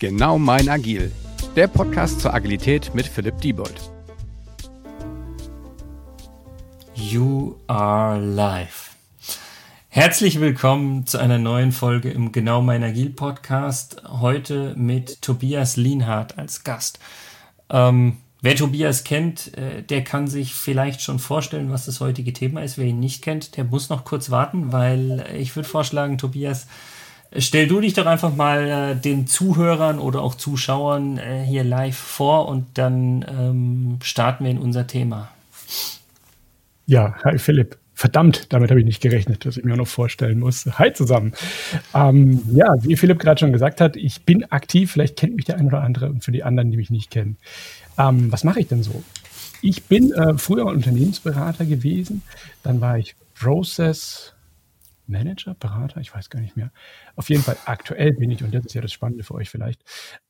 Genau mein Agil, der Podcast zur Agilität mit Philipp Diebold. You are live. Herzlich willkommen zu einer neuen Folge im Genau mein Agil Podcast. Heute mit Tobias Lienhardt als Gast. Ähm, wer Tobias kennt, äh, der kann sich vielleicht schon vorstellen, was das heutige Thema ist. Wer ihn nicht kennt, der muss noch kurz warten, weil ich würde vorschlagen, Tobias, Stell du dich doch einfach mal äh, den Zuhörern oder auch Zuschauern äh, hier live vor und dann ähm, starten wir in unser Thema. Ja, hi Philipp. Verdammt, damit habe ich nicht gerechnet, dass ich mir auch noch vorstellen muss. Hi zusammen. Ähm, ja, wie Philipp gerade schon gesagt hat, ich bin aktiv. Vielleicht kennt mich der ein oder andere und für die anderen, die mich nicht kennen. Ähm, was mache ich denn so? Ich bin äh, früher Unternehmensberater gewesen. Dann war ich Process Manager, Berater, ich weiß gar nicht mehr. Auf jeden Fall aktuell bin ich, und das ist ja das Spannende für euch vielleicht,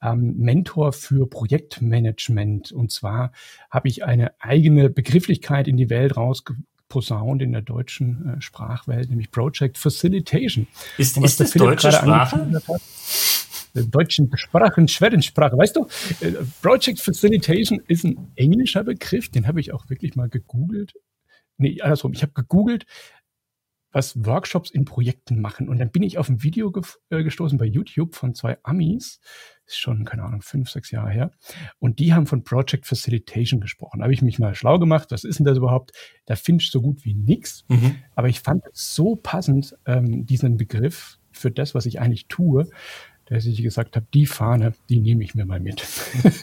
ähm, Mentor für Projektmanagement. Und zwar habe ich eine eigene Begrifflichkeit in die Welt rausgeposaunt in der deutschen äh, Sprachwelt, nämlich Project Facilitation. Ist, ist das deutsche Sprache? Deutschen Sprachen, Schwedensprache. Weißt du, äh, Project Facilitation ist ein englischer Begriff, den habe ich auch wirklich mal gegoogelt. Nee, andersrum, ich habe gegoogelt, was Workshops in Projekten machen. Und dann bin ich auf ein Video ge äh, gestoßen bei YouTube von zwei Amis, ist schon, keine Ahnung, fünf, sechs Jahre her. Und die haben von Project Facilitation gesprochen. Da habe ich mich mal schlau gemacht, was ist denn das überhaupt? Da findest du so gut wie nichts. Mhm. Aber ich fand es so passend, ähm, diesen Begriff für das, was ich eigentlich tue, dass ich gesagt habe, die Fahne, die nehme ich mir mal mit.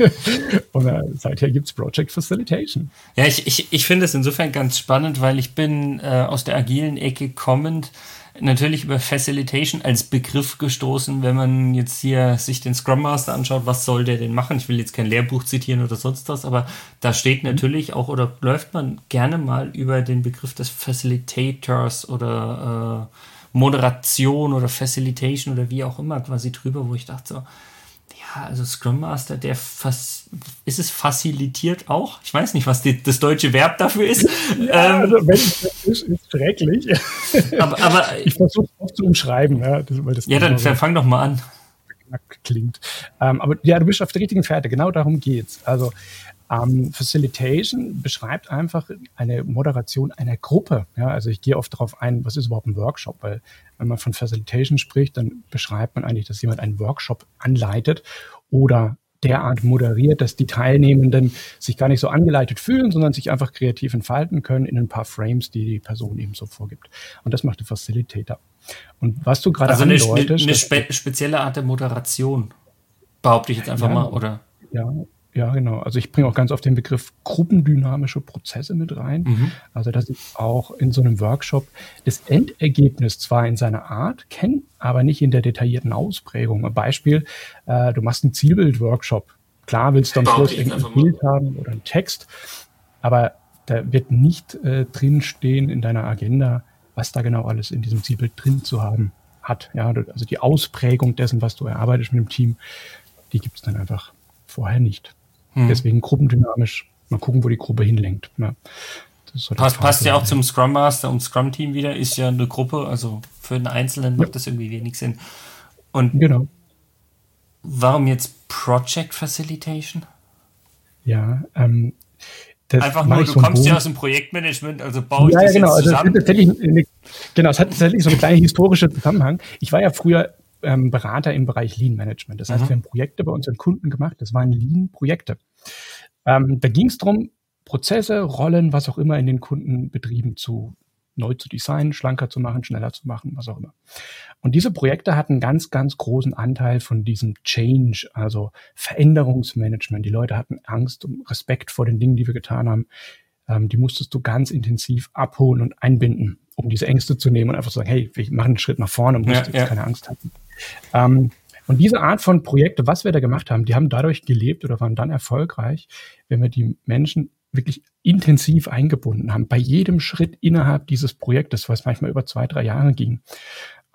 und äh, seither gibt's Project Facilitation. Ja, ich, ich, ich finde es insofern ganz spannend, weil ich bin äh, aus der agilen Ecke kommend natürlich über Facilitation als Begriff gestoßen, wenn man jetzt hier sich den Scrum Master anschaut, was soll der denn machen? Ich will jetzt kein Lehrbuch zitieren oder sonst was, aber da steht mhm. natürlich auch oder läuft man gerne mal über den Begriff des Facilitators oder äh, Moderation oder Facilitation oder wie auch immer quasi drüber, wo ich dachte so, ja, also Scrum Master, der fas ist es facilitiert auch? Ich weiß nicht, was die, das deutsche Verb dafür ist. Ja, ähm, also wenn es ist, ist schrecklich. Aber, aber ich versuche es auch zu umschreiben. Ja, das, das ja dann, dann fang doch mal an klingt. Ähm, aber ja, du bist auf der richtigen Fährte. Genau darum geht's. Also ähm, Facilitation beschreibt einfach eine Moderation einer Gruppe. Ja, also ich gehe oft darauf ein, was ist überhaupt ein Workshop? Weil wenn man von Facilitation spricht, dann beschreibt man eigentlich, dass jemand einen Workshop anleitet oder derart moderiert, dass die Teilnehmenden sich gar nicht so angeleitet fühlen, sondern sich einfach kreativ entfalten können in ein paar Frames, die die Person eben so vorgibt. Und das macht der Facilitator. Und was du gerade also eine, andeutest... eine spe spezielle Art der Moderation, behaupte ich jetzt einfach ja, mal, oder? Ja, ja, genau. Also ich bringe auch ganz oft den Begriff gruppendynamische Prozesse mit rein. Mhm. Also dass ich auch in so einem Workshop das Endergebnis zwar in seiner Art kenne, aber nicht in der detaillierten Ausprägung. Ein Beispiel, äh, du machst einen Zielbild-Workshop. Klar willst du am Schluss irgendein Bild haben oder einen Text, aber da wird nicht äh, drinstehen in deiner Agenda, was da genau alles in diesem Zielbild drin zu haben hat. Ja, also die Ausprägung dessen, was du erarbeitest mit dem Team, die gibt es dann einfach vorher nicht. Hm. Deswegen gruppendynamisch. Mal gucken, wo die Gruppe hinlenkt. Ja. So passt, passt ja auch zum Scrum Master und Scrum Team wieder, ist ja eine Gruppe, also für einen Einzelnen macht ja. das irgendwie wenig Sinn. Und genau. warum jetzt Project Facilitation? Ja, ähm, Einfach nur, du kommst ja aus dem Projektmanagement, also baue ich ja, das ja, genau. jetzt zusammen. Also tatsächlich, genau, es hat tatsächlich so einen kleinen historischen Zusammenhang. Ich war ja früher ähm, Berater im Bereich Lean Management. Das heißt, mhm. wir haben Projekte bei unseren Kunden gemacht. Das waren Lean-Projekte. Ähm, da ging es darum, Prozesse, Rollen, was auch immer in den Kundenbetrieben zu neu zu designen, schlanker zu machen, schneller zu machen, was auch immer. Und diese Projekte hatten ganz, ganz großen Anteil von diesem Change, also Veränderungsmanagement. Die Leute hatten Angst und Respekt vor den Dingen, die wir getan haben. Ähm, die musstest du ganz intensiv abholen und einbinden, um diese Ängste zu nehmen und einfach zu sagen, hey, wir machen einen Schritt nach vorne und musst ja, ja. keine Angst haben. Ähm, und diese Art von Projekte, was wir da gemacht haben, die haben dadurch gelebt oder waren dann erfolgreich, wenn wir die Menschen wirklich intensiv eingebunden haben, bei jedem Schritt innerhalb dieses Projektes, was manchmal über zwei, drei Jahre ging.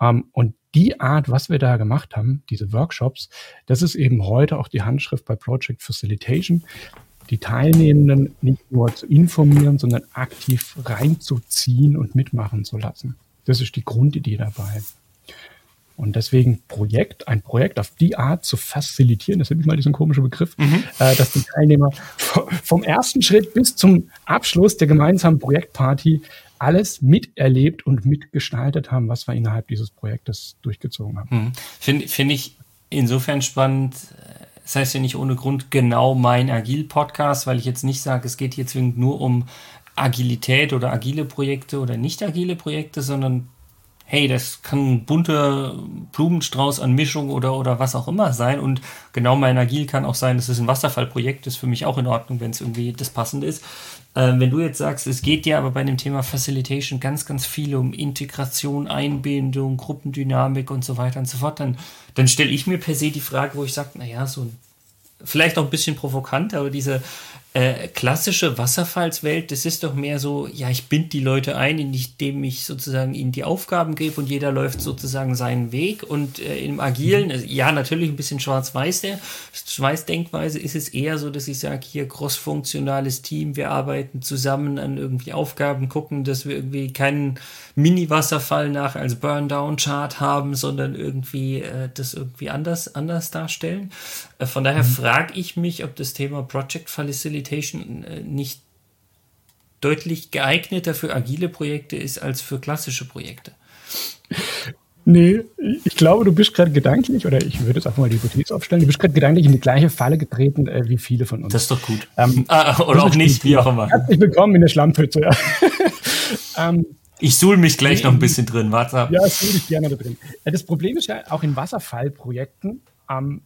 Ähm, und die Art, was wir da gemacht haben, diese Workshops, das ist eben heute auch die Handschrift bei Project Facilitation, die Teilnehmenden nicht nur zu informieren, sondern aktiv reinzuziehen und mitmachen zu lassen. Das ist die Grundidee dabei. Und deswegen Projekt, ein Projekt auf die Art zu facilitieren, das ist nämlich mal diesen komischen Begriff, mhm. äh, dass die Teilnehmer vom ersten Schritt bis zum Abschluss der gemeinsamen Projektparty alles miterlebt und mitgestaltet haben, was wir innerhalb dieses Projektes durchgezogen haben. Mhm. Finde find ich insofern spannend. Das heißt ja nicht ohne Grund genau mein Agil-Podcast, weil ich jetzt nicht sage, es geht hier zwingend nur um Agilität oder agile Projekte oder nicht agile Projekte, sondern hey, das kann ein bunter Blumenstrauß an Mischung oder, oder was auch immer sein. Und genau mein Agil kann auch sein, dass es ein Wasserfallprojekt ist für mich auch in Ordnung, wenn es irgendwie das Passende ist. Ähm, wenn du jetzt sagst, es geht ja aber bei dem Thema Facilitation ganz, ganz viel um Integration, Einbindung, Gruppendynamik und so weiter und so fort, dann, dann stelle ich mir per se die Frage, wo ich sage, naja, so ein vielleicht auch ein bisschen provokant, aber diese äh, klassische Wasserfallswelt, das ist doch mehr so, ja, ich bind die Leute ein, indem ich sozusagen ihnen die Aufgaben gebe und jeder läuft sozusagen seinen Weg. Und äh, im Agilen, äh, ja, natürlich ein bisschen schwarz-weiß der Schweißdenkweise ist es eher so, dass ich sage, hier crossfunktionales Team, wir arbeiten zusammen an irgendwie Aufgaben, gucken, dass wir irgendwie keinen Mini-Wasserfall nach als Burn-Down-Chart haben, sondern irgendwie äh, das irgendwie anders, anders darstellen. Äh, von daher mhm. frage ich mich, ob das Thema Project Facility Facilitation äh, nicht deutlich geeigneter für agile Projekte ist als für klassische Projekte. Nee, ich glaube, du bist gerade gedanklich, oder ich würde jetzt einfach mal die Hypothese aufstellen, du bist gerade gedanklich in die gleiche Falle getreten äh, wie viele von uns. Das ist doch gut. Ähm, ah, oder auch nicht, wie auch immer. Herzlich willkommen in der Schlammpfütze. Ja. ähm, ich suhl mich gleich nee, noch ein bisschen drin, warte ab. Ja, suhl dich gerne da drin. Äh, das Problem ist ja auch in Wasserfallprojekten, ähm,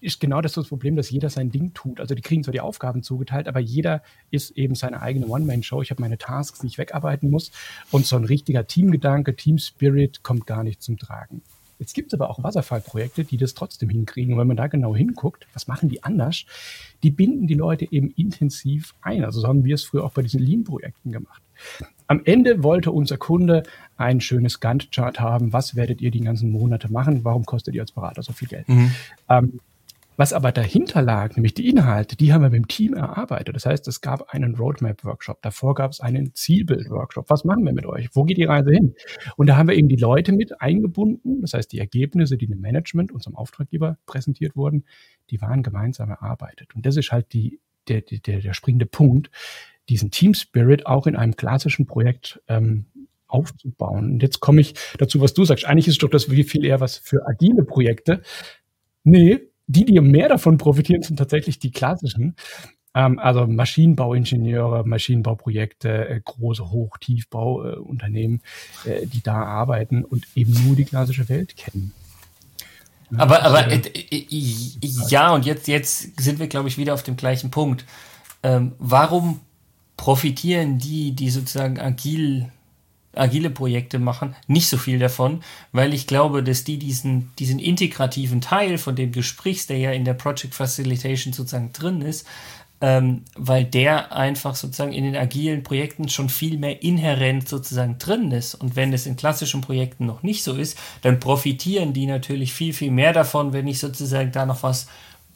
ist genau das, das Problem, dass jeder sein Ding tut. Also die kriegen zwar die Aufgaben zugeteilt, aber jeder ist eben seine eigene One-Man-Show. Ich habe meine Tasks, die ich wegarbeiten muss. Und so ein richtiger Teamgedanke, Team-Spirit kommt gar nicht zum Tragen. Jetzt gibt es aber auch Wasserfallprojekte, die das trotzdem hinkriegen. Und wenn man da genau hinguckt, was machen die anders? Die binden die Leute eben intensiv ein. Also so haben wir es früher auch bei diesen Lean-Projekten gemacht. Am Ende wollte unser Kunde ein schönes Gantt-Chart haben. Was werdet ihr die ganzen Monate machen? Warum kostet ihr als Berater so viel Geld? Mhm. Ähm, was aber dahinter lag, nämlich die Inhalte, die haben wir mit dem Team erarbeitet. Das heißt, es gab einen Roadmap-Workshop, davor gab es einen Zielbild-Workshop. Was machen wir mit euch? Wo geht die Reise hin? Und da haben wir eben die Leute mit eingebunden. Das heißt, die Ergebnisse, die dem Management, unserem Auftraggeber präsentiert wurden, die waren gemeinsam erarbeitet. Und das ist halt die, der, der, der springende Punkt, diesen Team Spirit auch in einem klassischen Projekt ähm, aufzubauen. Und jetzt komme ich dazu, was du sagst. Eigentlich ist doch das wie viel eher was für agile Projekte. Nee, die, die mehr davon profitieren, sind tatsächlich die klassischen. Ähm, also Maschinenbauingenieure, Maschinenbauprojekte, äh, große Hoch-Tiefbauunternehmen, äh, die da arbeiten und eben nur die klassische Welt kennen. Ja, aber aber äh, ja, und jetzt, jetzt sind wir, glaube ich, wieder auf dem gleichen Punkt. Ähm, warum profitieren die, die sozusagen agil agile Projekte machen, nicht so viel davon, weil ich glaube, dass die diesen, diesen integrativen Teil, von dem du sprichst, der ja in der Project Facilitation sozusagen drin ist, ähm, weil der einfach sozusagen in den agilen Projekten schon viel mehr inhärent sozusagen drin ist. Und wenn es in klassischen Projekten noch nicht so ist, dann profitieren die natürlich viel, viel mehr davon, wenn ich sozusagen da noch was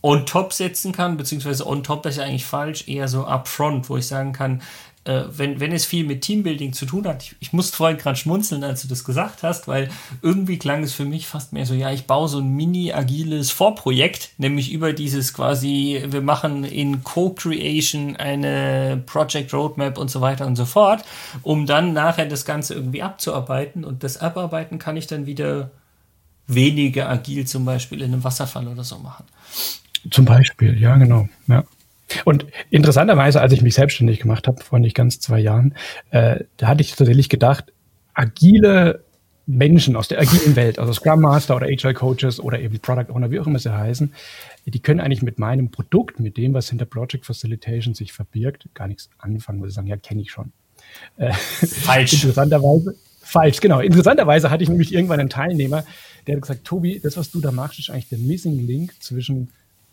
on top setzen kann, beziehungsweise on top ist ja eigentlich falsch, eher so upfront, wo ich sagen kann, äh, wenn, wenn es viel mit Teambuilding zu tun hat, ich, ich musste vorhin gerade schmunzeln, als du das gesagt hast, weil irgendwie klang es für mich fast mehr so, ja, ich baue so ein mini-agiles Vorprojekt, nämlich über dieses quasi, wir machen in Co-Creation eine Project Roadmap und so weiter und so fort, um dann nachher das Ganze irgendwie abzuarbeiten und das Abarbeiten kann ich dann wieder weniger agil zum Beispiel in einem Wasserfall oder so machen. Zum Beispiel, ja, genau. Ja. Und interessanterweise, als ich mich selbstständig gemacht habe, vor nicht ganz zwei Jahren, äh, da hatte ich tatsächlich gedacht, agile Menschen aus der agilen Welt, also Scrum Master oder Agile Coaches oder eben Product Owner, wie auch immer sie heißen, die können eigentlich mit meinem Produkt, mit dem, was hinter Project Facilitation sich verbirgt, gar nichts anfangen, weil sie sagen, ja, kenne ich schon. Äh, falsch. Interessanterweise, falsch, genau. Interessanterweise hatte ich nämlich irgendwann einen Teilnehmer, der hat gesagt, Tobi, das, was du da machst, ist eigentlich der Missing Link zwischen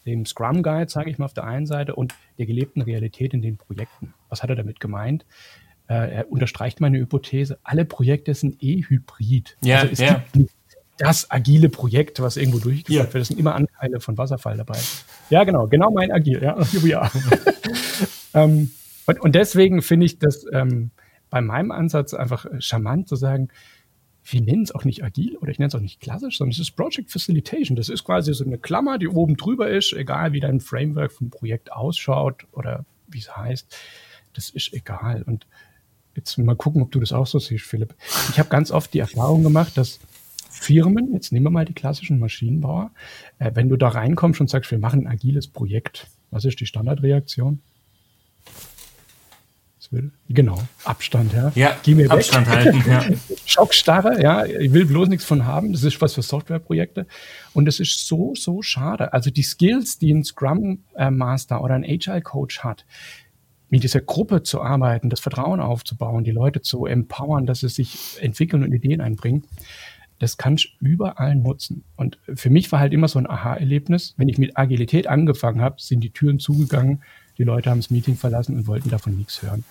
dem Scrum Guide, sage ich mal, auf der einen Seite und der gelebten Realität in den Projekten. Was hat er damit gemeint? Äh, er unterstreicht meine Hypothese, alle Projekte sind eh hybrid. Ja, also es ja. gibt nicht das agile Projekt, was irgendwo durchgeführt ja. wird. Es sind immer Anteile von Wasserfall dabei. Ja, genau, genau mein Agil, ja. ja. ähm, und, und deswegen finde ich das ähm, bei meinem Ansatz einfach charmant zu sagen, wir nennen es auch nicht agil oder ich nenne es auch nicht klassisch, sondern es ist Project Facilitation. Das ist quasi so eine Klammer, die oben drüber ist, egal wie dein Framework vom Projekt ausschaut oder wie es heißt. Das ist egal. Und jetzt mal gucken, ob du das auch so siehst, Philipp. Ich habe ganz oft die Erfahrung gemacht, dass Firmen, jetzt nehmen wir mal die klassischen Maschinenbauer, äh, wenn du da reinkommst und sagst, wir machen ein agiles Projekt, was ist die Standardreaktion? Genau, Abstand, ja. Ja, Geh mir Abstand weg. halten, ja. Schockstarre, ja. Ich will bloß nichts von haben. Das ist was für Softwareprojekte. Und es ist so, so schade. Also die Skills, die ein Scrum äh, Master oder ein Agile Coach hat, mit dieser Gruppe zu arbeiten, das Vertrauen aufzubauen, die Leute zu empowern, dass sie sich entwickeln und Ideen einbringen, das kannst du überall nutzen. Und für mich war halt immer so ein Aha-Erlebnis. Wenn ich mit Agilität angefangen habe, sind die Türen zugegangen, die Leute haben das Meeting verlassen und wollten davon nichts hören.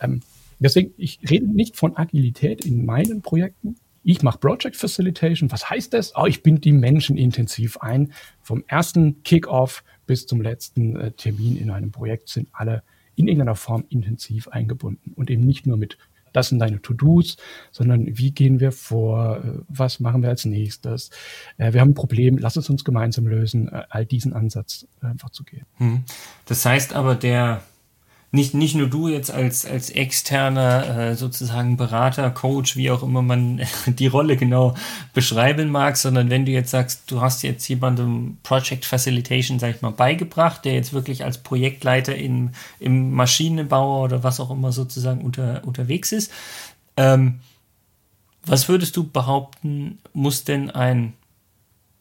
Ähm, deswegen, ich rede nicht von Agilität in meinen Projekten. Ich mache Project Facilitation. Was heißt das? Oh, ich binde die Menschen intensiv ein. Vom ersten Kickoff bis zum letzten äh, Termin in einem Projekt sind alle in irgendeiner Form intensiv eingebunden und eben nicht nur mit das sind deine To-Dos, sondern wie gehen wir vor, äh, was machen wir als nächstes, äh, wir haben ein Problem, lass es uns gemeinsam lösen, äh, all diesen Ansatz einfach zu gehen. Hm. Das heißt aber, der nicht, nicht nur du jetzt als, als externer äh, sozusagen Berater, Coach, wie auch immer man die Rolle genau beschreiben mag, sondern wenn du jetzt sagst, du hast jetzt jemandem Project Facilitation, sag ich mal, beigebracht, der jetzt wirklich als Projektleiter in, im Maschinenbau oder was auch immer sozusagen unter, unterwegs ist. Ähm, was würdest du behaupten, muss denn ein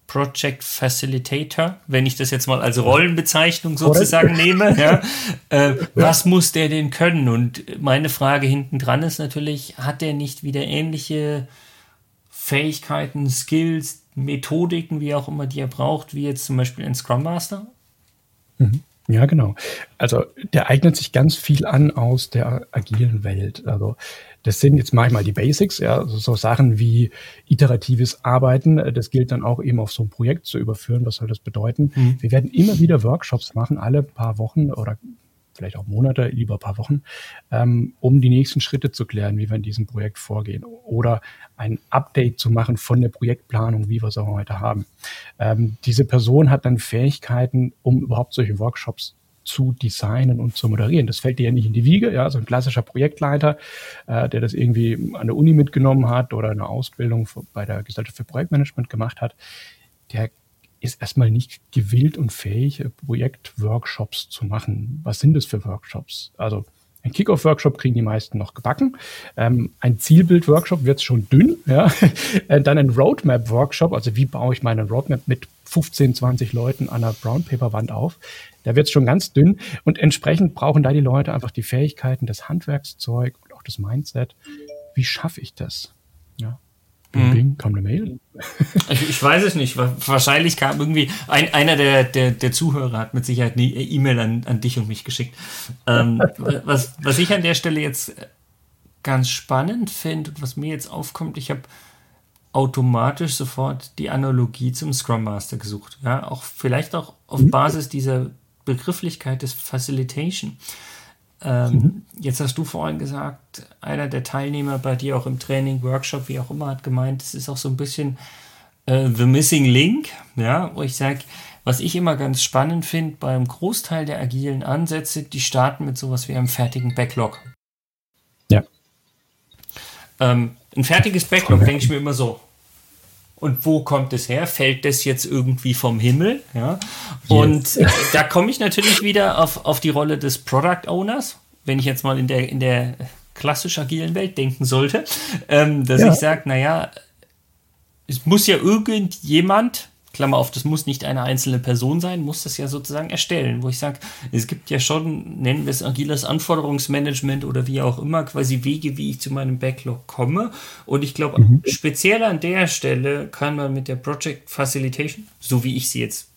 Project Facilitator, wenn ich das jetzt mal als Rollenbezeichnung sozusagen nehme. Ja, äh, ja. Was muss der denn können? Und meine Frage hinten dran ist natürlich, hat der nicht wieder ähnliche Fähigkeiten, Skills, Methodiken, wie auch immer, die er braucht, wie jetzt zum Beispiel ein Scrum Master? Mhm. Ja, genau. Also der eignet sich ganz viel an aus der agilen Welt. Also das sind jetzt manchmal die Basics, ja, also so Sachen wie iteratives Arbeiten. Das gilt dann auch eben auf so ein Projekt zu überführen. Was soll das bedeuten? Mhm. Wir werden immer wieder Workshops machen, alle paar Wochen oder vielleicht auch Monate, lieber paar Wochen, ähm, um die nächsten Schritte zu klären, wie wir in diesem Projekt vorgehen oder ein Update zu machen von der Projektplanung, wie wir es auch heute haben. Ähm, diese Person hat dann Fähigkeiten, um überhaupt solche Workshops zu designen und zu moderieren. Das fällt dir ja nicht in die Wiege, ja, so ein klassischer Projektleiter, äh, der das irgendwie an der Uni mitgenommen hat oder eine Ausbildung bei der Gesellschaft für Projektmanagement gemacht hat, der ist erstmal nicht gewillt und fähig, Projektworkshops zu machen. Was sind das für Workshops? Also ein Kickoff-Workshop kriegen die meisten noch gebacken. Ähm, ein Zielbild-Workshop wird schon dünn. Ja? Äh, dann ein Roadmap-Workshop, also wie baue ich meine Roadmap mit 15, 20 Leuten an einer Brown-Paper-Wand auf. Da wird es schon ganz dünn. Und entsprechend brauchen da die Leute einfach die Fähigkeiten, das Handwerkszeug und auch das Mindset. Wie schaffe ich das? Ja. Bing, mhm. bing, kam eine Mail. Ich, ich, weiß es nicht. Wahrscheinlich kam irgendwie ein, einer der, der, der Zuhörer hat mit Sicherheit eine E-Mail an, an dich und mich geschickt. Ähm, was, was ich an der Stelle jetzt ganz spannend finde und was mir jetzt aufkommt, ich habe automatisch sofort die Analogie zum Scrum Master gesucht. Ja, auch vielleicht auch auf mhm. Basis dieser Begrifflichkeit des Facilitation. Ähm, mhm. Jetzt hast du vorhin gesagt, einer der Teilnehmer bei dir auch im Training, Workshop, wie auch immer, hat gemeint, es ist auch so ein bisschen äh, The Missing Link, ja, wo ich sage, was ich immer ganz spannend finde, beim Großteil der agilen Ansätze, die starten mit sowas wie einem fertigen Backlog. Ja. Ähm, ein fertiges Backlog, denke ich mir immer so, und wo kommt es her? Fällt das jetzt irgendwie vom Himmel? Ja. Und yes. da komme ich natürlich wieder auf, auf die Rolle des Product Owners, wenn ich jetzt mal in der, in der klassisch agilen Welt denken sollte, ähm, dass ja. ich sage, naja, es muss ja irgendjemand Klammer auf, das muss nicht eine einzelne Person sein, muss das ja sozusagen erstellen, wo ich sage, es gibt ja schon, nennen wir es agiles Anforderungsmanagement oder wie auch immer, quasi Wege, wie ich zu meinem Backlog komme. Und ich glaube, mhm. speziell an der Stelle kann man mit der Project Facilitation, so wie ich sie jetzt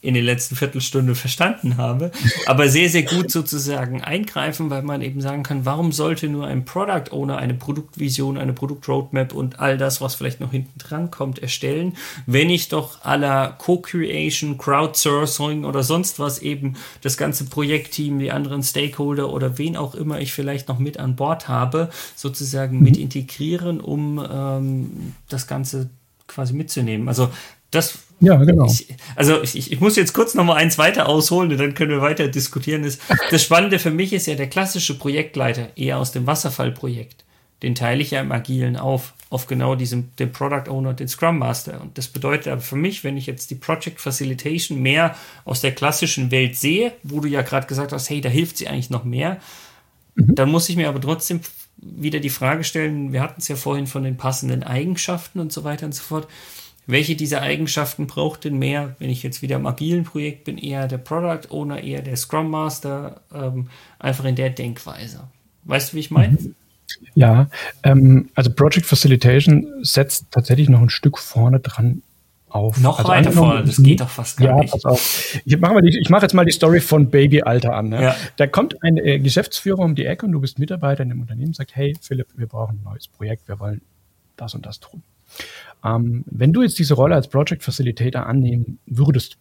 in den letzten Viertelstunde verstanden habe, aber sehr, sehr gut sozusagen eingreifen, weil man eben sagen kann, warum sollte nur ein Product Owner eine Produktvision, eine Produktroadmap und all das, was vielleicht noch hinten dran kommt, erstellen, wenn ich doch aller Co-Creation, Crowdsourcing oder sonst was eben das ganze Projektteam, die anderen Stakeholder oder wen auch immer ich vielleicht noch mit an Bord habe, sozusagen mit integrieren, um ähm, das Ganze quasi mitzunehmen. Also das ja, genau. Ich, also ich, ich muss jetzt kurz noch mal eins weiter ausholen und dann können wir weiter diskutieren. Das, das Spannende für mich ist ja der klassische Projektleiter, eher aus dem Wasserfallprojekt. Den teile ich ja im Agilen auf, auf genau diesem, den Product Owner, den Scrum Master. Und das bedeutet aber für mich, wenn ich jetzt die Project Facilitation mehr aus der klassischen Welt sehe, wo du ja gerade gesagt hast, hey, da hilft sie eigentlich noch mehr, mhm. dann muss ich mir aber trotzdem wieder die Frage stellen, wir hatten es ja vorhin von den passenden Eigenschaften und so weiter und so fort welche dieser Eigenschaften braucht denn mehr, wenn ich jetzt wieder im agilen Projekt bin, eher der Product Owner, eher der Scrum Master, ähm, einfach in der Denkweise. Weißt du, wie ich meine? Ja, ähm, also Project Facilitation setzt tatsächlich noch ein Stück vorne dran auf. Noch also weiter vorne, das geht doch fast gar ja, nicht. Pass auf. Ich mache mach jetzt mal die Story von Babyalter an. Ne? Ja. Da kommt ein äh, Geschäftsführer um die Ecke und du bist Mitarbeiter in dem Unternehmen und sagt, hey Philipp, wir brauchen ein neues Projekt, wir wollen das und das tun. Ähm, wenn du jetzt diese Rolle als Project Facilitator annehmen würdest,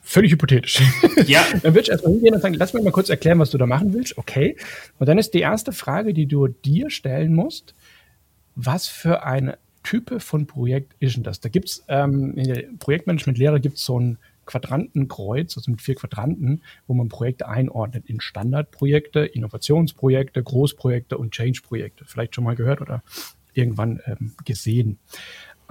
völlig hypothetisch, ja. dann würde ich erstmal hingehen und sagen, lass mir mal kurz erklären, was du da machen willst. Okay. Und dann ist die erste Frage, die du dir stellen musst, was für eine Type von Projekt ist denn das? Da gibt es ähm, in der Projektmanagement-Lehre gibt es so ein Quadrantenkreuz, also mit vier Quadranten, wo man Projekte einordnet in Standardprojekte, Innovationsprojekte, Großprojekte und Change-Projekte. Vielleicht schon mal gehört oder irgendwann ähm, gesehen.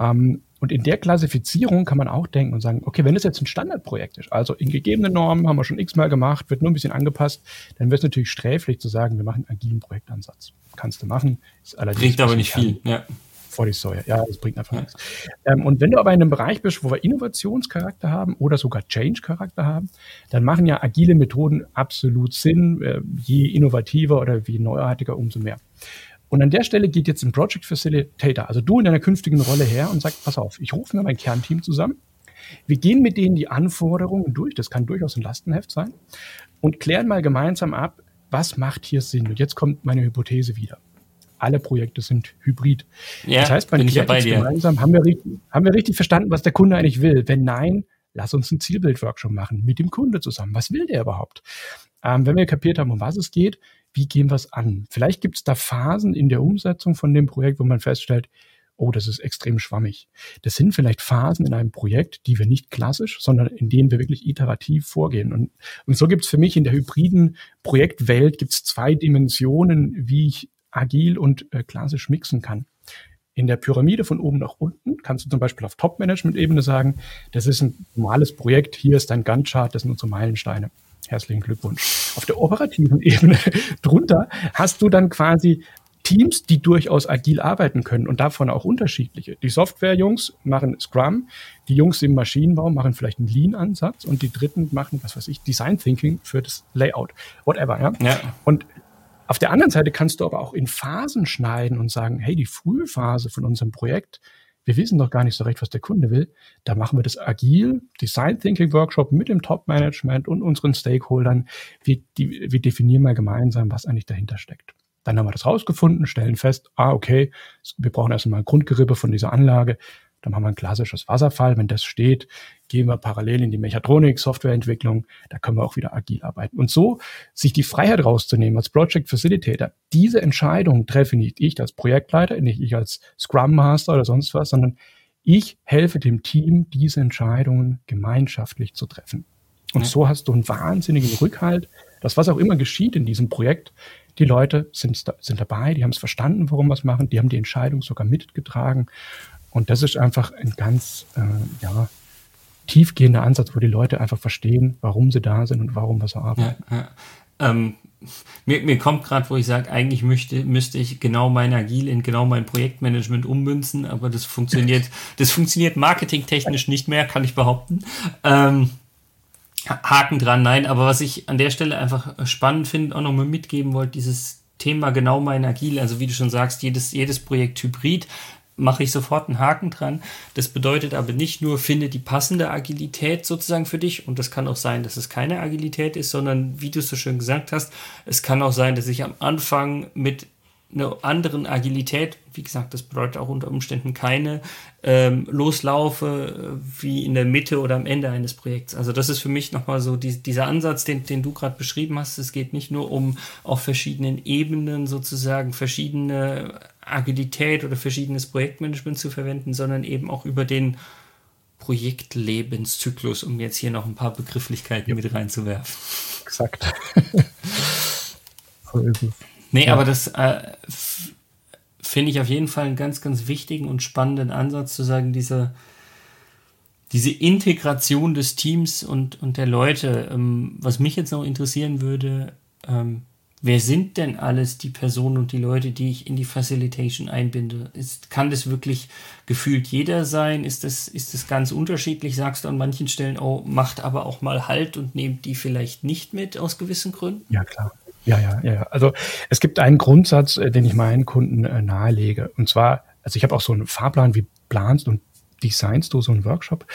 Ähm, und in der Klassifizierung kann man auch denken und sagen, okay, wenn das jetzt ein Standardprojekt ist, also in gegebenen Normen haben wir schon x-mal gemacht, wird nur ein bisschen angepasst, dann wäre es natürlich sträflich zu sagen, wir machen einen agilen Projektansatz. Kannst du machen. Ist allerdings bringt aber nicht viel. Ja. Vor die Säue. Ja, das bringt einfach ja. nichts. Ähm, und wenn du aber in einem Bereich bist, wo wir Innovationscharakter haben oder sogar Change-Charakter haben, dann machen ja agile Methoden absolut Sinn. Äh, je innovativer oder je neuartiger, umso mehr. Und an der Stelle geht jetzt ein Project Facilitator, also du in deiner künftigen Rolle her und sagst, pass auf, ich rufe mir mein Kernteam zusammen. Wir gehen mit denen die Anforderungen durch, das kann durchaus ein Lastenheft sein, und klären mal gemeinsam ab, was macht hier Sinn. Und jetzt kommt meine Hypothese wieder. Alle Projekte sind hybrid. Ja, das heißt, man klärt jetzt gemeinsam, haben wir, richtig, haben wir richtig verstanden, was der Kunde eigentlich will? Wenn nein, lass uns einen Zielbild-Workshop machen mit dem Kunde zusammen. Was will der überhaupt? Ähm, wenn wir kapiert haben, um was es geht, wie gehen wir es an? Vielleicht gibt es da Phasen in der Umsetzung von dem Projekt, wo man feststellt, oh, das ist extrem schwammig. Das sind vielleicht Phasen in einem Projekt, die wir nicht klassisch, sondern in denen wir wirklich iterativ vorgehen. Und, und so gibt es für mich in der hybriden Projektwelt gibt's zwei Dimensionen, wie ich agil und äh, klassisch mixen kann. In der Pyramide von oben nach unten kannst du zum Beispiel auf Top-Management-Ebene sagen, das ist ein normales Projekt, hier ist dein Gantt-Chart, das sind unsere Meilensteine. Herzlichen Glückwunsch. Auf der operativen Ebene drunter hast du dann quasi Teams, die durchaus agil arbeiten können und davon auch unterschiedliche. Die Software-Jungs machen Scrum, die Jungs im Maschinenbau machen vielleicht einen Lean-Ansatz und die Dritten machen, was weiß ich, Design Thinking für das Layout, whatever. Ja? ja. Und auf der anderen Seite kannst du aber auch in Phasen schneiden und sagen, hey, die frühe Phase von unserem Projekt, wir wissen doch gar nicht so recht, was der Kunde will. Da machen wir das agil, Design Thinking Workshop mit dem Top-Management und unseren Stakeholdern. Wir, die, wir definieren mal gemeinsam, was eigentlich dahinter steckt. Dann haben wir das rausgefunden, stellen fest, ah, okay, wir brauchen erstmal ein Grundgerippe von dieser Anlage. Dann haben wir ein klassisches Wasserfall. Wenn das steht, gehen wir parallel in die Mechatronik, Softwareentwicklung. Da können wir auch wieder agil arbeiten. Und so sich die Freiheit rauszunehmen als Project Facilitator. Diese Entscheidung treffe nicht ich als Projektleiter, nicht ich als Scrum Master oder sonst was, sondern ich helfe dem Team, diese Entscheidungen gemeinschaftlich zu treffen. Und so hast du einen wahnsinnigen Rückhalt, dass was auch immer geschieht in diesem Projekt, die Leute sind, sind dabei, die haben es verstanden, warum wir es machen, die haben die Entscheidung sogar mitgetragen und das ist einfach ein ganz äh, ja, tiefgehender Ansatz, wo die Leute einfach verstehen, warum sie da sind und warum wir so arbeiten. Ja, ja. Ähm, mir, mir kommt gerade, wo ich sage, eigentlich möchte, müsste ich genau mein Agil in genau mein Projektmanagement ummünzen, aber das funktioniert, das funktioniert marketingtechnisch nicht mehr, kann ich behaupten. Ähm, Haken dran, nein, aber was ich an der Stelle einfach spannend finde, auch nochmal mitgeben wollte, dieses Thema genau mein Agil, also wie du schon sagst, jedes, jedes Projekt Hybrid, mache ich sofort einen Haken dran. Das bedeutet aber nicht nur, finde die passende Agilität sozusagen für dich. Und das kann auch sein, dass es keine Agilität ist, sondern wie du es so schön gesagt hast, es kann auch sein, dass ich am Anfang mit einer anderen Agilität, wie gesagt, das bedeutet auch unter Umständen keine, ähm, loslaufe äh, wie in der Mitte oder am Ende eines Projekts. Also das ist für mich nochmal so die, dieser Ansatz, den, den du gerade beschrieben hast. Es geht nicht nur um auf verschiedenen Ebenen sozusagen verschiedene Agilität oder verschiedenes Projektmanagement zu verwenden, sondern eben auch über den Projektlebenszyklus, um jetzt hier noch ein paar Begrifflichkeiten ja. mit reinzuwerfen. Exakt. so ist es. Nee, ja. aber das äh, finde ich auf jeden Fall einen ganz, ganz wichtigen und spannenden Ansatz zu sagen, diese, diese Integration des Teams und, und der Leute. Ähm, was mich jetzt noch interessieren würde, ähm, wer sind denn alles die Personen und die Leute, die ich in die Facilitation einbinde? Ist, kann das wirklich gefühlt jeder sein? Ist das, ist das ganz unterschiedlich? Sagst du an manchen Stellen, oh, macht aber auch mal Halt und nehmt die vielleicht nicht mit aus gewissen Gründen? Ja, klar. Ja, ja, ja. Also es gibt einen Grundsatz, äh, den ich meinen Kunden äh, nahelege. Und zwar, also ich habe auch so einen Fahrplan, wie planst und designst du so einen Workshop?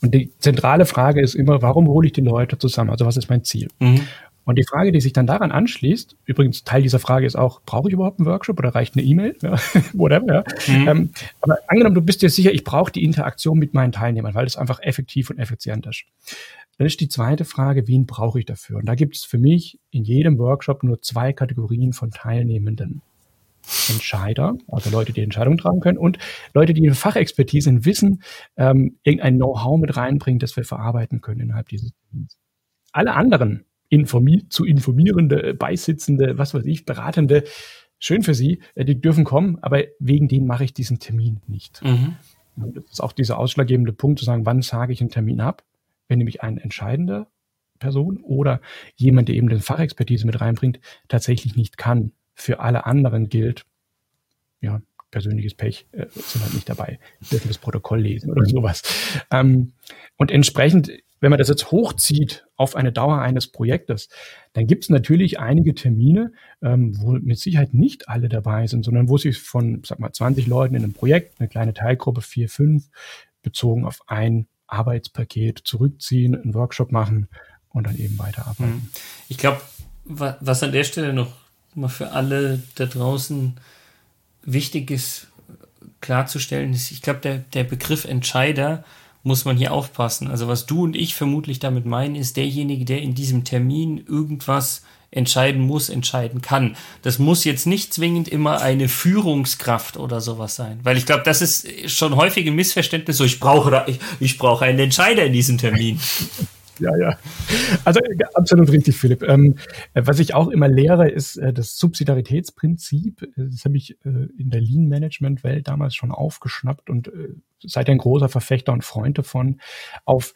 Und die zentrale Frage ist immer, warum hole ich die Leute zusammen? Also was ist mein Ziel? Mhm. Und die Frage, die sich dann daran anschließt, übrigens Teil dieser Frage ist auch, brauche ich überhaupt einen Workshop oder reicht eine E-Mail? Ja, whatever. Ja. Mhm. Ähm, aber angenommen, du bist dir sicher, ich brauche die Interaktion mit meinen Teilnehmern, weil das einfach effektiv und effizient ist. Dann ist die zweite Frage, wen brauche ich dafür? Und da gibt es für mich in jedem Workshop nur zwei Kategorien von Teilnehmenden. Entscheider, also Leute, die Entscheidungen tragen können, und Leute, die eine Fachexpertise in Wissen, ähm, irgendein Know-how mit reinbringen, das wir verarbeiten können innerhalb dieses Teams. Alle anderen informi zu informierende, Beisitzende, was weiß ich, Beratende, schön für sie, äh, die dürfen kommen, aber wegen denen mache ich diesen Termin nicht. Mhm. Das ist auch dieser ausschlaggebende Punkt, zu sagen, wann sage ich einen Termin ab wenn nämlich eine entscheidende Person oder jemand, der eben den Fachexpertise mit reinbringt, tatsächlich nicht kann. Für alle anderen gilt, ja, persönliches Pech, äh, sind halt nicht dabei, dürfen das Protokoll lesen oder sowas. Ähm, und entsprechend, wenn man das jetzt hochzieht auf eine Dauer eines Projektes, dann gibt es natürlich einige Termine, ähm, wo mit Sicherheit nicht alle dabei sind, sondern wo sich von, sag mal, 20 Leuten in einem Projekt, eine kleine Teilgruppe, vier, fünf, bezogen auf ein Arbeitspaket zurückziehen, einen Workshop machen und dann eben weiterarbeiten. Hm. Ich glaube, was an der Stelle noch mal für alle da draußen wichtig ist, klarzustellen, ist, ich glaube, der, der Begriff Entscheider muss man hier aufpassen. Also was du und ich vermutlich damit meinen, ist derjenige, der in diesem Termin irgendwas entscheiden muss, entscheiden kann. Das muss jetzt nicht zwingend immer eine Führungskraft oder sowas sein, weil ich glaube, das ist schon häufig ein Missverständnis. So, ich brauche, ich, ich brauche einen Entscheider in diesem Termin. Ja, ja. Also absolut richtig, Philipp. Ähm, was ich auch immer lehre, ist äh, das Subsidiaritätsprinzip. Das habe ich äh, in der Lean-Management-Welt damals schon aufgeschnappt und äh, seid ein großer Verfechter und Freund davon, auf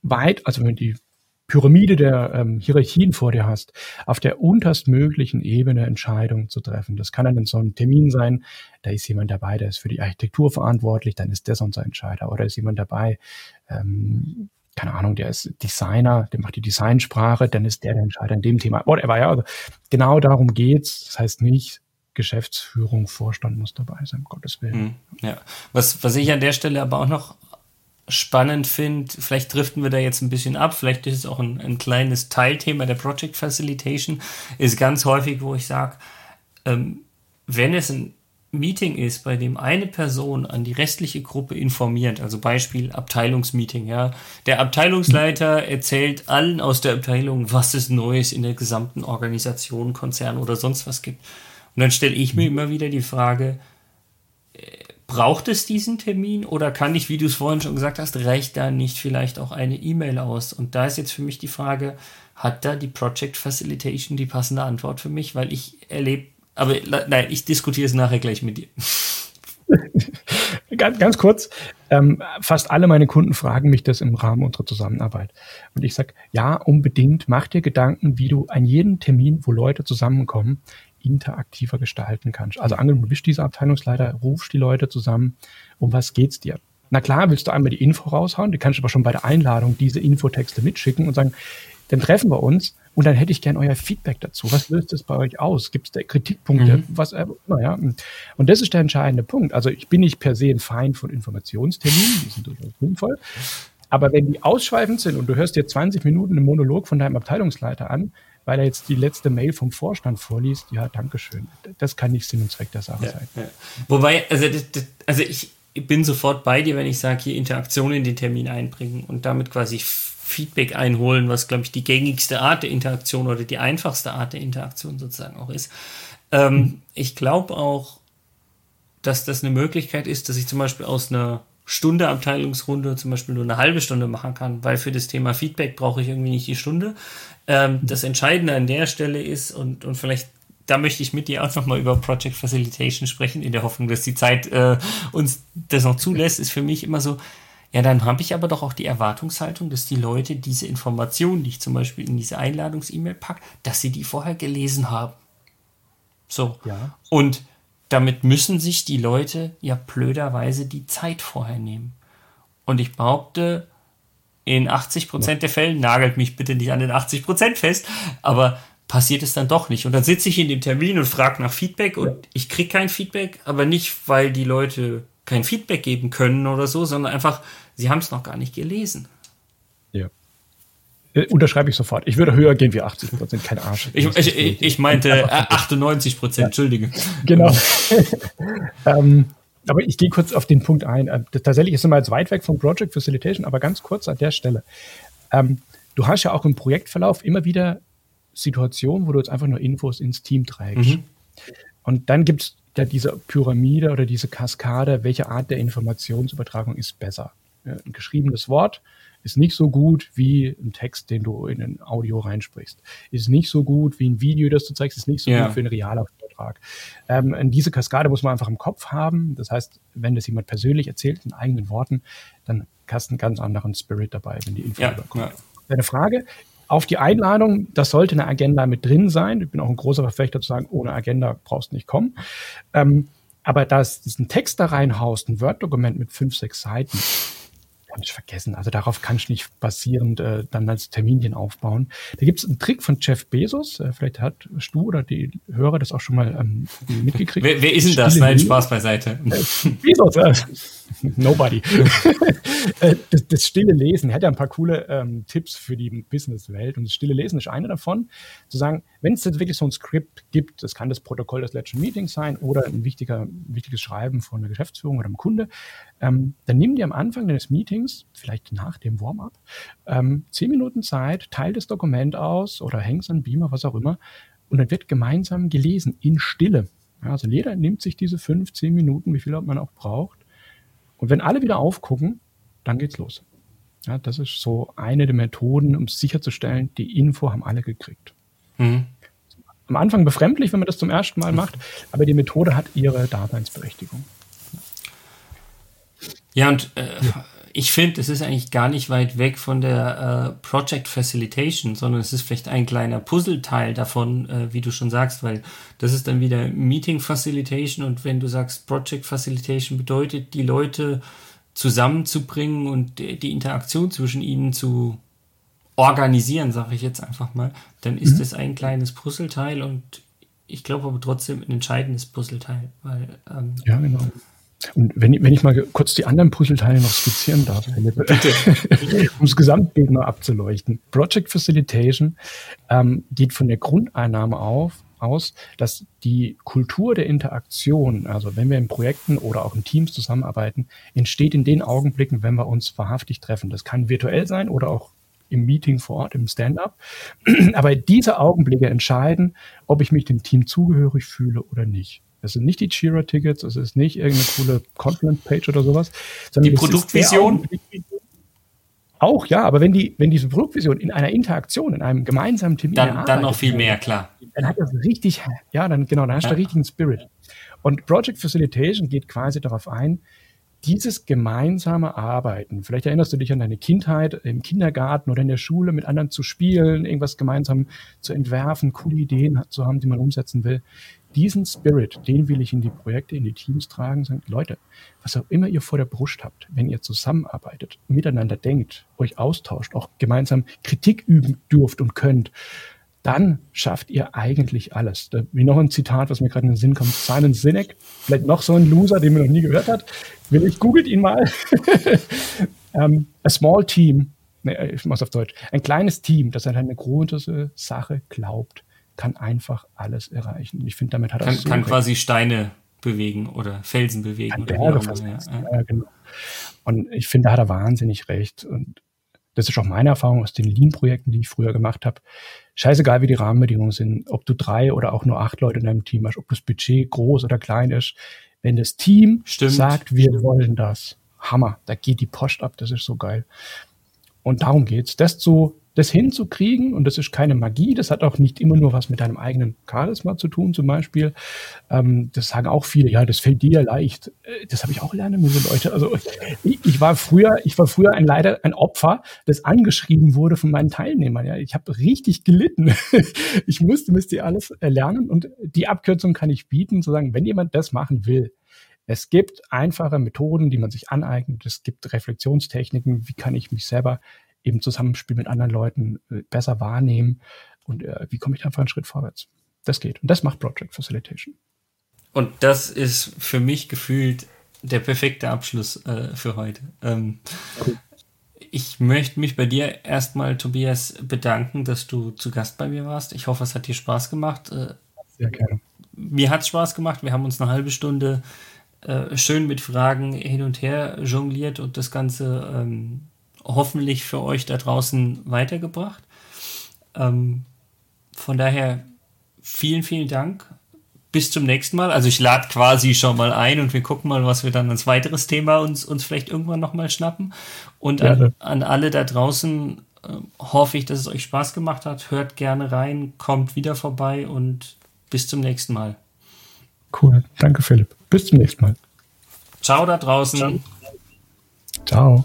weit, also wenn die Pyramide der ähm, Hierarchien vor dir hast, auf der unterstmöglichen Ebene Entscheidungen zu treffen. Das kann dann so ein Termin sein, da ist jemand dabei, der ist für die Architektur verantwortlich, dann ist der so unser Entscheider. Oder ist jemand dabei, ähm, keine Ahnung, der ist Designer, der macht die Designsprache, dann ist der der Entscheider in dem Thema. Whatever, ja. Also genau darum geht's. Das heißt nicht, Geschäftsführung, Vorstand muss dabei sein, um Gottes Willen. Hm, ja, was, was ich an der Stelle aber auch noch spannend finde, vielleicht driften wir da jetzt ein bisschen ab, vielleicht ist es auch ein, ein kleines Teilthema der Project Facilitation, ist ganz häufig, wo ich sage, ähm, wenn es ein Meeting ist, bei dem eine Person an die restliche Gruppe informiert, also Beispiel Abteilungsmeeting, ja, der Abteilungsleiter erzählt allen aus der Abteilung, was es Neues in der gesamten Organisation, Konzern oder sonst was gibt. Und dann stelle ich mir immer wieder die Frage, Braucht es diesen Termin oder kann ich, wie du es vorhin schon gesagt hast, reicht da nicht vielleicht auch eine E-Mail aus? Und da ist jetzt für mich die Frage, hat da die Project Facilitation die passende Antwort für mich? Weil ich erlebe, aber nein, ich diskutiere es nachher gleich mit dir. ganz, ganz kurz, ähm, fast alle meine Kunden fragen mich das im Rahmen unserer Zusammenarbeit. Und ich sage, ja, unbedingt, mach dir Gedanken, wie du an jedem Termin, wo Leute zusammenkommen, interaktiver gestalten kannst. Also angenommen, du bist dieser Abteilungsleiter, rufst die Leute zusammen, um was geht's dir? Na klar, willst du einmal die Info raushauen, du kannst aber schon bei der Einladung diese Infotexte mitschicken und sagen, dann treffen wir uns Und dann hätte ich gern euer Feedback dazu. Was löst es bei euch aus? Gibt es da Kritikpunkte? Mhm. Was äh, immer, ja. Und das ist der entscheidende Punkt. Also ich bin nicht per se ein Feind von Informationsterminen, die sind durchaus sinnvoll. Aber wenn die ausschweifend sind und du hörst dir 20 Minuten einen Monolog von deinem Abteilungsleiter an, weil er jetzt die letzte Mail vom Vorstand vorliest, ja, Dankeschön. Das kann nicht Sinn und Zweck der Sache ja, sein. Ja. Wobei, also, also ich bin sofort bei dir, wenn ich sage, hier Interaktion in den Termin einbringen und damit quasi Feedback einholen, was, glaube ich, die gängigste Art der Interaktion oder die einfachste Art der Interaktion sozusagen auch ist. Ähm, mhm. Ich glaube auch, dass das eine Möglichkeit ist, dass ich zum Beispiel aus einer Stunde Abteilungsrunde zum Beispiel nur eine halbe Stunde machen kann, weil für das Thema Feedback brauche ich irgendwie nicht die Stunde. Ähm, das Entscheidende an der Stelle ist, und, und vielleicht da möchte ich mit dir auch nochmal über Project Facilitation sprechen, in der Hoffnung, dass die Zeit äh, uns das noch zulässt, ist für mich immer so, ja, dann habe ich aber doch auch die Erwartungshaltung, dass die Leute diese Informationen, die ich zum Beispiel in diese Einladungs-E-Mail packe, dass sie die vorher gelesen haben. So. Ja. Und damit müssen sich die Leute ja blöderweise die Zeit vorher nehmen. Und ich behaupte, in 80 Prozent der Fälle, nagelt mich bitte nicht an den 80 Prozent fest, aber passiert es dann doch nicht. Und dann sitze ich in dem Termin und frage nach Feedback und ja. ich kriege kein Feedback, aber nicht, weil die Leute kein Feedback geben können oder so, sondern einfach, sie haben es noch gar nicht gelesen. Ja. Äh, unterschreibe ich sofort. Ich würde höher gehen wie 80 Prozent, kein Arsch. Ich, ich, ich meinte 98 Prozent. Entschuldige. Genau. ähm, aber ich gehe kurz auf den Punkt ein. Äh, tatsächlich ist es immer jetzt weit weg vom Project Facilitation, aber ganz kurz an der Stelle. Ähm, du hast ja auch im Projektverlauf immer wieder Situationen, wo du jetzt einfach nur Infos ins Team trägst. Mhm. Und dann gibt es ja diese Pyramide oder diese Kaskade, welche Art der Informationsübertragung ist besser. Ein geschriebenes Wort ist nicht so gut wie ein Text, den du in ein Audio reinsprichst. Ist nicht so gut wie ein Video, das du zeigst, ist nicht so ja. gut für ein realer Vortrag. Ähm, diese Kaskade muss man einfach im Kopf haben. Das heißt, wenn das jemand persönlich erzählt, in eigenen Worten, dann hast du einen ganz anderen Spirit dabei, wenn die Info ja, überkommt. Ja. Deine Frage, auf die Einladung, das sollte eine Agenda mit drin sein. Ich bin auch ein großer Verfechter zu sagen, ohne Agenda brauchst du nicht kommen. Ähm, aber dass du einen Text da reinhaust, ein Word-Dokument mit fünf, sechs Seiten, kann ich vergessen. Also darauf kann ich nicht basierend äh, dann als Terminchen aufbauen. Da gibt es einen Trick von Jeff Bezos. Äh, vielleicht hat Stu oder die Hörer das auch schon mal ähm, mitgekriegt. wer, wer ist denn das? Nein, Spaß beiseite. Äh, Bezos, äh, nobody. Äh, das, das, stille Lesen. Er hat ja ein paar coole ähm, Tipps für die Businesswelt. Und das stille Lesen ist einer davon. Zu sagen, wenn es jetzt wirklich so ein Skript gibt, das kann das Protokoll des letzten Meetings sein oder ein wichtiger, wichtiges Schreiben von der Geschäftsführung oder einem Kunde, ähm, dann nimm dir am Anfang deines Meetings, vielleicht nach dem Warm-up, ähm, zehn Minuten Zeit, teil das Dokument aus oder hängst an Beamer, was auch immer, und dann wird gemeinsam gelesen in Stille. Ja, also jeder nimmt sich diese fünf, zehn Minuten, wie viel man auch braucht. Und wenn alle wieder aufgucken, dann geht's los. Ja, das ist so eine der Methoden, um sicherzustellen, die Info haben alle gekriegt. Mhm. Am Anfang befremdlich, wenn man das zum ersten Mal macht, aber die Methode hat ihre Daseinsberechtigung. Ja, und äh, ich finde, es ist eigentlich gar nicht weit weg von der äh, Project Facilitation, sondern es ist vielleicht ein kleiner Puzzleteil davon, äh, wie du schon sagst, weil das ist dann wieder Meeting Facilitation und wenn du sagst, Project Facilitation bedeutet, die Leute zusammenzubringen und die Interaktion zwischen ihnen zu organisieren, sage ich jetzt einfach mal, dann ist mhm. es ein kleines Puzzleteil und ich glaube aber trotzdem ein entscheidendes Puzzleteil, weil ähm, ja genau und wenn, wenn ich mal kurz die anderen Puzzleteile noch skizzieren darf, um das Gesamtbild mal abzuleuchten. Project Facilitation ähm, geht von der Grundeinnahme auf, aus, dass die Kultur der Interaktion, also wenn wir in Projekten oder auch in Teams zusammenarbeiten, entsteht in den Augenblicken, wenn wir uns wahrhaftig treffen. Das kann virtuell sein oder auch im Meeting vor Ort, im Stand-up. Aber diese Augenblicke entscheiden, ob ich mich dem Team zugehörig fühle oder nicht. Es sind nicht die Jira-Tickets, es ist nicht irgendeine coole Confluence-Page oder sowas. Die Produktvision? Auch, ja, aber wenn die, wenn diese Produktvision in einer Interaktion, in einem gemeinsamen Team dann, dann noch viel mehr, klar. Dann hat das richtig, ja, dann genau, dann hast du ja. richtigen Spirit. Und Project Facilitation geht quasi darauf ein, dieses gemeinsame Arbeiten, vielleicht erinnerst du dich an deine Kindheit im Kindergarten oder in der Schule mit anderen zu spielen, irgendwas gemeinsam zu entwerfen, coole Ideen zu haben, die man umsetzen will diesen Spirit, den will ich in die Projekte, in die Teams tragen, sagen, Leute, was auch immer ihr vor der Brust habt, wenn ihr zusammenarbeitet, miteinander denkt, euch austauscht, auch gemeinsam Kritik üben dürft und könnt, dann schafft ihr eigentlich alles. Da, wie noch ein Zitat, was mir gerade in den Sinn kommt. Simon Sinek, vielleicht noch so ein Loser, den man noch nie gehört hat. Will ich googelt ihn mal. um, ähm, a small team, nee, ich mach's auf Deutsch. Ein kleines Team, das an eine große Sache glaubt, kann einfach alles erreichen. Ich finde, damit hat er kann, so kann quasi Steine bewegen oder Felsen bewegen. Oder Berge fast ja, ja. genau. Und ich finde, da hat er wahnsinnig recht. Und das ist auch meine Erfahrung aus den Lean-Projekten, die ich früher gemacht habe. Scheißegal, wie die Rahmenbedingungen sind, ob du drei oder auch nur acht Leute in deinem Team hast, ob das Budget groß oder klein ist. Wenn das Team Stimmt. sagt, wir wollen das, Hammer, da geht die Post ab, das ist so geil. Und darum geht's, das zu das hinzukriegen, und das ist keine Magie, das hat auch nicht immer nur was mit deinem eigenen Charisma zu tun, zum Beispiel. Ähm, das sagen auch viele, ja, das fällt dir leicht. Äh, das habe ich auch lernen müssen, Leute. Also ich, ich, war früher, ich war früher ein leider ein Opfer, das angeschrieben wurde von meinen Teilnehmern. Ja, ich habe richtig gelitten. ich musste, müsst ihr alles lernen und die Abkürzung kann ich bieten, zu sagen, wenn jemand das machen will, es gibt einfache Methoden, die man sich aneignet. Es gibt Reflexionstechniken. Wie kann ich mich selber eben Zusammenspiel mit anderen Leuten äh, besser wahrnehmen und äh, wie komme ich einfach einen Schritt vorwärts. Das geht. Und das macht Project Facilitation. Und das ist für mich gefühlt der perfekte Abschluss äh, für heute. Ähm, cool. Ich möchte mich bei dir erstmal, Tobias, bedanken, dass du zu Gast bei mir warst. Ich hoffe, es hat dir Spaß gemacht. Äh, Sehr gerne. Mir hat es Spaß gemacht. Wir haben uns eine halbe Stunde äh, schön mit Fragen hin und her jongliert und das Ganze ähm, hoffentlich für euch da draußen weitergebracht. Ähm, von daher vielen, vielen Dank. Bis zum nächsten Mal. Also ich lade quasi schon mal ein und wir gucken mal, was wir dann als weiteres Thema uns, uns vielleicht irgendwann nochmal schnappen. Und an, an, alle da draußen äh, hoffe ich, dass es euch Spaß gemacht hat. Hört gerne rein, kommt wieder vorbei und bis zum nächsten Mal. Cool. Danke, Philipp. Bis zum nächsten Mal. Ciao da draußen. Ciao. Ciao.